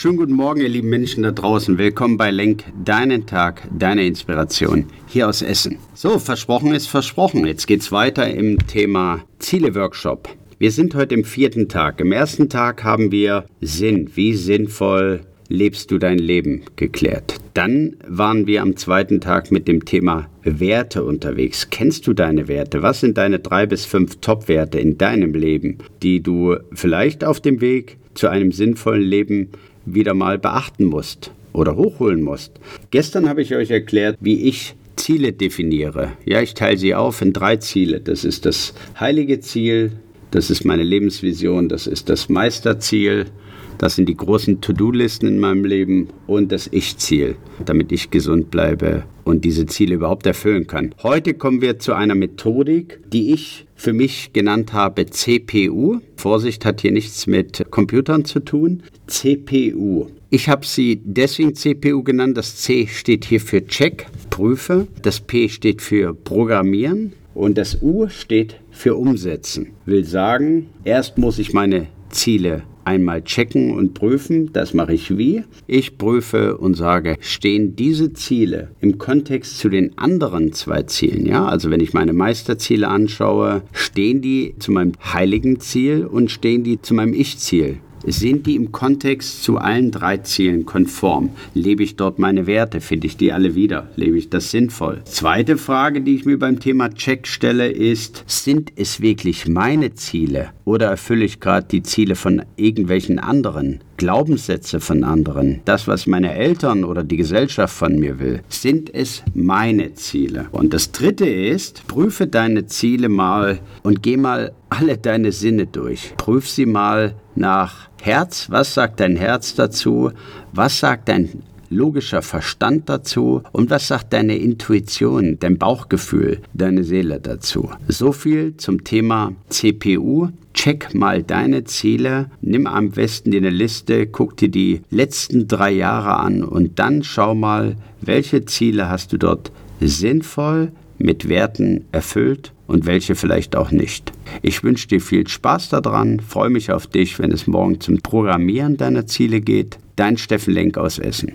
Schönen guten Morgen, ihr lieben Menschen da draußen. Willkommen bei Lenk, deinen Tag, deine Inspiration hier aus Essen. So, versprochen ist versprochen. Jetzt geht's weiter im Thema Ziele-Workshop. Wir sind heute im vierten Tag. Im ersten Tag haben wir Sinn. Wie sinnvoll lebst du dein Leben geklärt. Dann waren wir am zweiten Tag mit dem Thema Werte unterwegs. Kennst du deine Werte? Was sind deine drei bis fünf Top-Werte in deinem Leben, die du vielleicht auf dem Weg zu einem sinnvollen Leben wieder mal beachten musst oder hochholen musst. Gestern habe ich euch erklärt, wie ich Ziele definiere. Ja, ich teile sie auf in drei Ziele. Das ist das heilige Ziel, das ist meine Lebensvision, das ist das Meisterziel, das sind die großen To-Do-Listen in meinem Leben und das Ich-Ziel, damit ich gesund bleibe und diese Ziele überhaupt erfüllen kann. Heute kommen wir zu einer Methodik, die ich für mich genannt habe CPU. Vorsicht hat hier nichts mit Computern zu tun. CPU. Ich habe sie deswegen CPU genannt. Das C steht hier für Check, prüfe. Das P steht für Programmieren. Und das U steht für Umsetzen. Will sagen, erst muss ich meine Ziele einmal checken und prüfen. Das mache ich wie? Ich prüfe und sage, stehen diese Ziele im Kontext zu den anderen zwei Zielen? Ja, also wenn ich meine Meisterziele anschaue, stehen die zu meinem heiligen Ziel und stehen die zu meinem Ich-Ziel? Sind die im Kontext zu allen drei Zielen konform? Lebe ich dort meine Werte? Finde ich die alle wieder? Lebe ich das sinnvoll? Zweite Frage, die ich mir beim Thema Check stelle, ist, sind es wirklich meine Ziele oder erfülle ich gerade die Ziele von irgendwelchen anderen? Glaubenssätze von anderen, das, was meine Eltern oder die Gesellschaft von mir will, sind es meine Ziele. Und das Dritte ist, prüfe deine Ziele mal und geh mal alle deine Sinne durch. Prüf sie mal nach Herz. Was sagt dein Herz dazu? Was sagt dein logischer Verstand dazu und was sagt deine Intuition, dein Bauchgefühl, deine Seele dazu. So viel zum Thema CPU. Check mal deine Ziele, nimm am besten eine Liste, guck dir die letzten drei Jahre an und dann schau mal, welche Ziele hast du dort sinnvoll mit Werten erfüllt und welche vielleicht auch nicht. Ich wünsche dir viel Spaß daran, freue mich auf dich, wenn es morgen zum Programmieren deiner Ziele geht. Dein Steffen Lenk aus Essen.